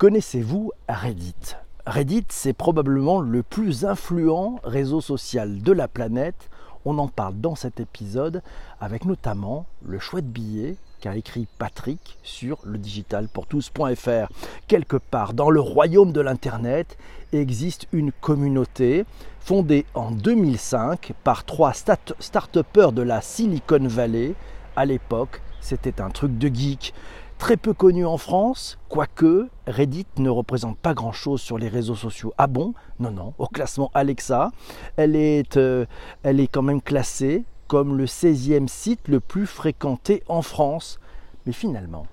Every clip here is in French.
Connaissez-vous Reddit? Reddit, c'est probablement le plus influent réseau social de la planète. On en parle dans cet épisode avec notamment le chouette billet qu'a écrit Patrick sur le digitalpourtous.fr. Quelque part dans le royaume de l'Internet existe une communauté fondée en 2005 par trois start-upers de la Silicon Valley. À l'époque, c'était un truc de geek très peu connue en France, quoique Reddit ne représente pas grand-chose sur les réseaux sociaux. Ah bon? Non, non, au classement Alexa, elle est, euh, elle est quand même classée comme le 16e site le plus fréquenté en France. Mais finalement,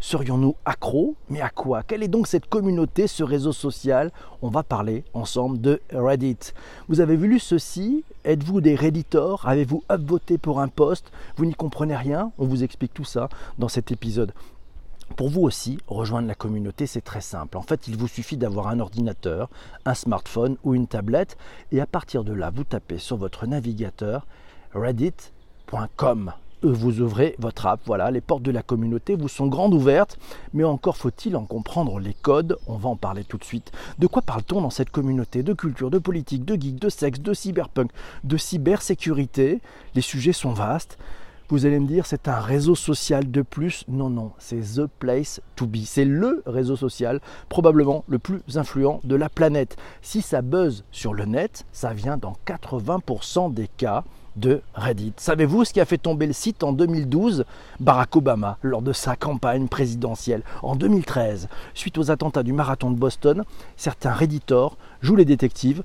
serions-nous accros? Mais à quoi? Quelle est donc cette communauté, ce réseau social? On va parler ensemble de Reddit. Vous avez vu ceci? Êtes-vous des Redditors? Avez-vous upvoté pour un post? Vous n'y comprenez rien? On vous explique tout ça dans cet épisode. Pour vous aussi, rejoindre la communauté, c'est très simple. En fait, il vous suffit d'avoir un ordinateur, un smartphone ou une tablette, et à partir de là, vous tapez sur votre navigateur reddit.com. Vous ouvrez votre app, voilà, les portes de la communauté vous sont grandes ouvertes, mais encore faut-il en comprendre les codes, on va en parler tout de suite. De quoi parle-t-on dans cette communauté De culture, de politique, de geek, de sexe, de cyberpunk, de cybersécurité? Les sujets sont vastes. Vous allez me dire, c'est un réseau social de plus. Non, non, c'est The Place to Be. C'est le réseau social probablement le plus influent de la planète. Si ça buzz sur le net, ça vient dans 80% des cas de Reddit. Savez-vous ce qui a fait tomber le site en 2012 Barack Obama, lors de sa campagne présidentielle. En 2013, suite aux attentats du marathon de Boston, certains Redditors jouent les détectives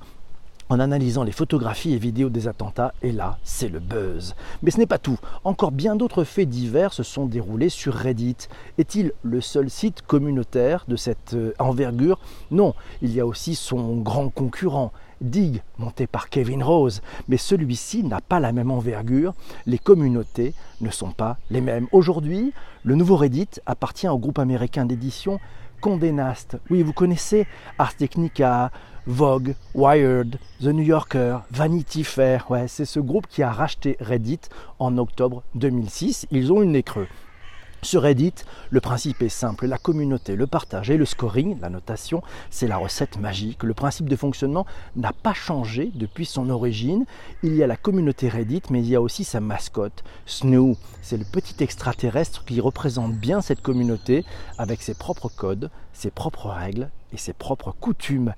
en analysant les photographies et vidéos des attentats, et là, c'est le buzz. Mais ce n'est pas tout. Encore bien d'autres faits divers se sont déroulés sur Reddit. Est-il le seul site communautaire de cette euh, envergure? Non, il y a aussi son grand concurrent, Dig, monté par Kevin Rose. Mais celui-ci n'a pas la même envergure. Les communautés ne sont pas les mêmes. Aujourd'hui, le nouveau Reddit appartient au groupe américain d'édition Condé Nast. Oui, vous connaissez Ars Technica, Vogue, Wired, The New Yorker, Vanity Fair. Ouais, c'est ce groupe qui a racheté Reddit en octobre 2006. Ils ont une nez creux. Sur Reddit, le principe est simple, la communauté, le partage et le scoring, la notation, c'est la recette magique. Le principe de fonctionnement n'a pas changé depuis son origine. Il y a la communauté Reddit, mais il y a aussi sa mascotte, Snoo. C'est le petit extraterrestre qui représente bien cette communauté avec ses propres codes, ses propres règles et ses propres coutumes.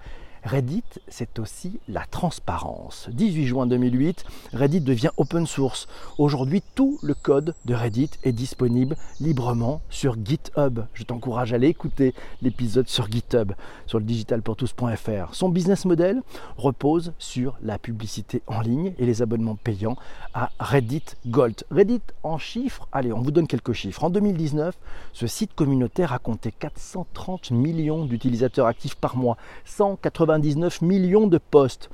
Reddit, c'est aussi la transparence. 18 juin 2008, Reddit devient open source. Aujourd'hui, tout le code de Reddit est disponible librement sur GitHub. Je t'encourage à aller écouter l'épisode sur GitHub, sur le digitalpourtous.fr. Son business model repose sur la publicité en ligne et les abonnements payants à Reddit Gold. Reddit en chiffres, allez, on vous donne quelques chiffres. En 2019, ce site communautaire a compté 430 millions d'utilisateurs actifs par mois, 180 19 millions de posts,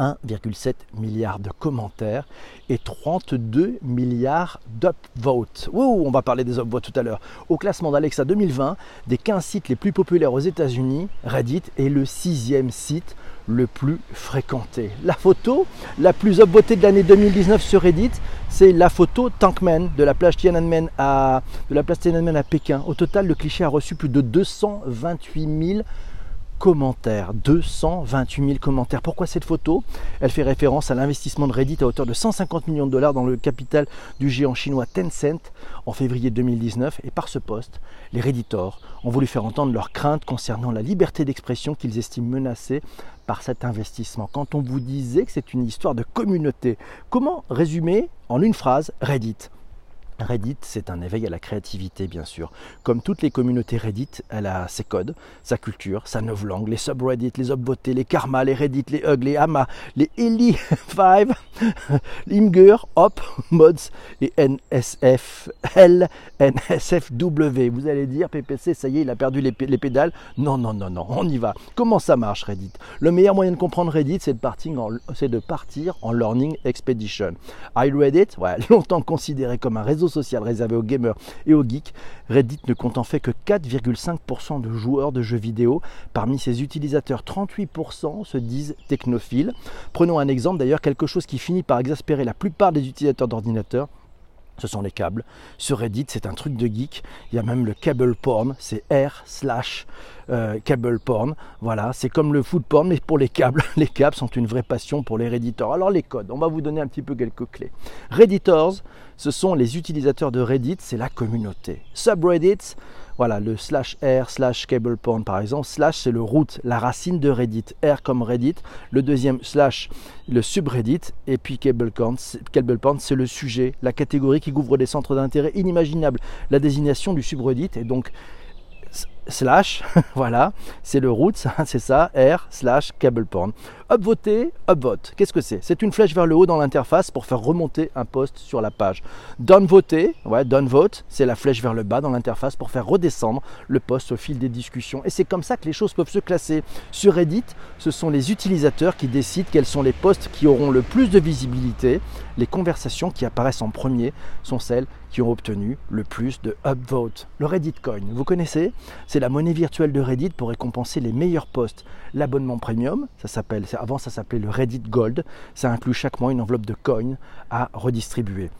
1,7 milliard de commentaires et 32 milliards d'upvotes. on va parler des upvotes tout à l'heure. Au classement d'Alexa 2020, des 15 sites les plus populaires aux États-Unis, Reddit est le sixième site le plus fréquenté. La photo la plus upvotée de l'année 2019 sur Reddit, c'est la photo Tankman de la plage Tiananmen à, de la place Tiananmen à Pékin. Au total, le cliché a reçu plus de 228 000 commentaires, 228 000 commentaires. Pourquoi cette photo? Elle fait référence à l'investissement de Reddit à hauteur de 150 millions de dollars dans le capital du géant chinois Tencent en février 2019. Et par ce poste, les Redditors ont voulu faire entendre leurs craintes concernant la liberté d'expression qu'ils estiment menacée par cet investissement. Quand on vous disait que c'est une histoire de communauté, comment résumer en une phrase Reddit? Reddit, c'est un éveil à la créativité, bien sûr. Comme toutes les communautés Reddit, elle a ses codes, sa culture, sa novlangue, les subreddits, les upvotés, les karma, les Reddit, les Hug, les Hama, les Eli 5, Imgur, Hop, Mods et NSF, L, NSFW. Vous allez dire, PPC, ça y est, il a perdu les, pédales. Non, non, non, non, on y va. Comment ça marche, Reddit? Le meilleur moyen de comprendre Reddit, c'est de, partir en, de partir en Learning Expedition. iReddit, ouais, longtemps considéré comme un réseau social réservé aux gamers et aux geeks, Reddit ne compte en fait que 4,5% de joueurs de jeux vidéo. Parmi ses utilisateurs, 38% se disent technophiles. Prenons un exemple d'ailleurs, quelque chose qui finit par exaspérer la plupart des utilisateurs d'ordinateurs ce sont les câbles. Sur Reddit, c'est un truc de geek. Il y a même le cable porn, c'est R slash euh, cable porn. Voilà, c'est comme le food porn, mais pour les câbles. Les câbles sont une vraie passion pour les Redditors. Alors les codes, on va vous donner un petit peu quelques clés. Redditors, ce sont les utilisateurs de Reddit, c'est la communauté. Subreddits, voilà, le slash R slash cable porn par exemple. Slash, c'est le root, la racine de Reddit. R comme Reddit. Le deuxième slash, le subreddit. Et puis cable porn, c'est le sujet, la catégorie qui couvre des centres d'intérêt inimaginables. La désignation du subreddit est donc slash, voilà, c'est le root, c'est ça, R slash cable porn. Upvoter, upvote, qu'est-ce que c'est? C'est une flèche vers le haut dans l'interface pour faire remonter un post sur la page. Downvoter, ouais, downvote, c'est la flèche vers le bas dans l'interface pour faire redescendre le post au fil des discussions. Et c'est comme ça que les choses peuvent se classer. Sur Reddit, ce sont les utilisateurs qui décident quels sont les posts qui auront le plus de visibilité. Les conversations qui apparaissent en premier sont celles qui ont obtenu le plus de upvote. Le Reddit Coin, vous connaissez? C'est la monnaie virtuelle de Reddit pour récompenser les meilleurs posts. L'abonnement premium, ça s'appelle, avant ça s'appelait le Reddit Gold, ça inclut chaque mois une enveloppe de coins à redistribuer.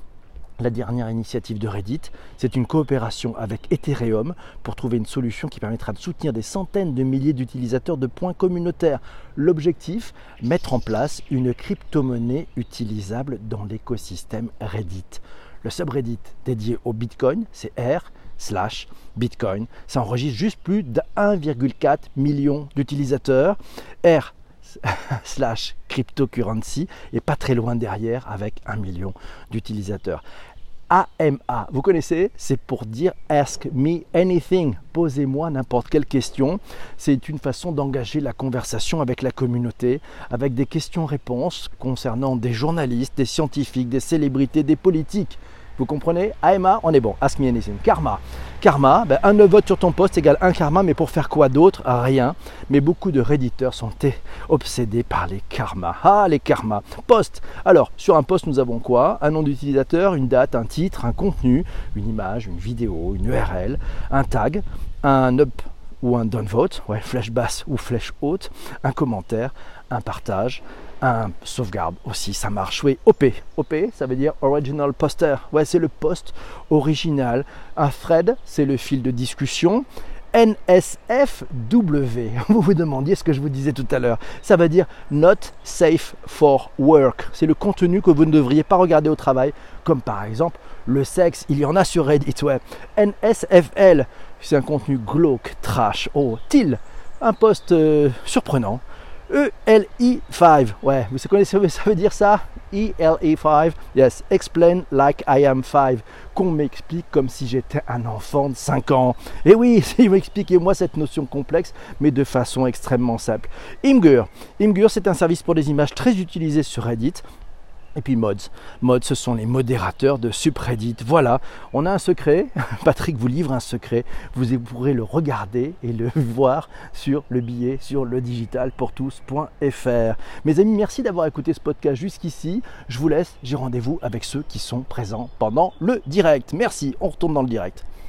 La dernière initiative de Reddit, c'est une coopération avec Ethereum pour trouver une solution qui permettra de soutenir des centaines de milliers d'utilisateurs de points communautaires. L'objectif, mettre en place une crypto-monnaie utilisable dans l'écosystème Reddit. Le subreddit dédié au Bitcoin, c'est R slash Bitcoin. Ça enregistre juste plus de 1,4 million d'utilisateurs. R slash cryptocurrency et pas très loin derrière avec 1 million d'utilisateurs. AMA, vous connaissez? C'est pour dire Ask me anything. Posez-moi n'importe quelle question. C'est une façon d'engager la conversation avec la communauté, avec des questions-réponses concernant des journalistes, des scientifiques, des célébrités, des politiques. Vous comprenez? AMA, on est bon. Ask me anything. Karma. Karma, ben, un vote sur ton poste égale un karma, mais pour faire quoi d'autre? Rien. Mais beaucoup de réditeurs sont obsédés par les karmas. Ah, les karmas. Poste. Alors, sur un poste, nous avons quoi? Un nom d'utilisateur, une date, un titre, un contenu, une image, une vidéo, une URL, un tag, un up ou un downvote, ouais, flèche basse ou flèche haute, un commentaire, un partage, un sauvegarde aussi, ça marche. Oui, OP. OP, ça veut dire Original Poster. Ouais, c'est le post original. Un thread, c'est le fil de discussion. NSFW, vous vous demandiez ce que je vous disais tout à l'heure. Ça veut dire Not Safe for Work. C'est le contenu que vous ne devriez pas regarder au travail, comme par exemple le sexe. Il y en a sur Reddit, ouais. NSFL, c'est un contenu glauque, trash. Oh, TIL, un post euh, surprenant. ELI5. Ouais, vous connaissez, ça veut dire ça ELE5. Yes, explain like I am 5. Qu'on m'explique comme si j'étais un enfant de 5 ans. Et oui, expliquez-moi cette notion complexe, mais de façon extrêmement simple. Imgur. Imgur, c'est un service pour des images très utilisé sur Reddit. Et puis Mods. Mods, ce sont les modérateurs de subreddit. Voilà, on a un secret. Patrick vous livre un secret. Vous pourrez le regarder et le voir sur le billet sur le digital pour tous.fr. Mes amis, merci d'avoir écouté ce podcast jusqu'ici. Je vous laisse. J'ai rendez-vous avec ceux qui sont présents pendant le direct. Merci. On retourne dans le direct.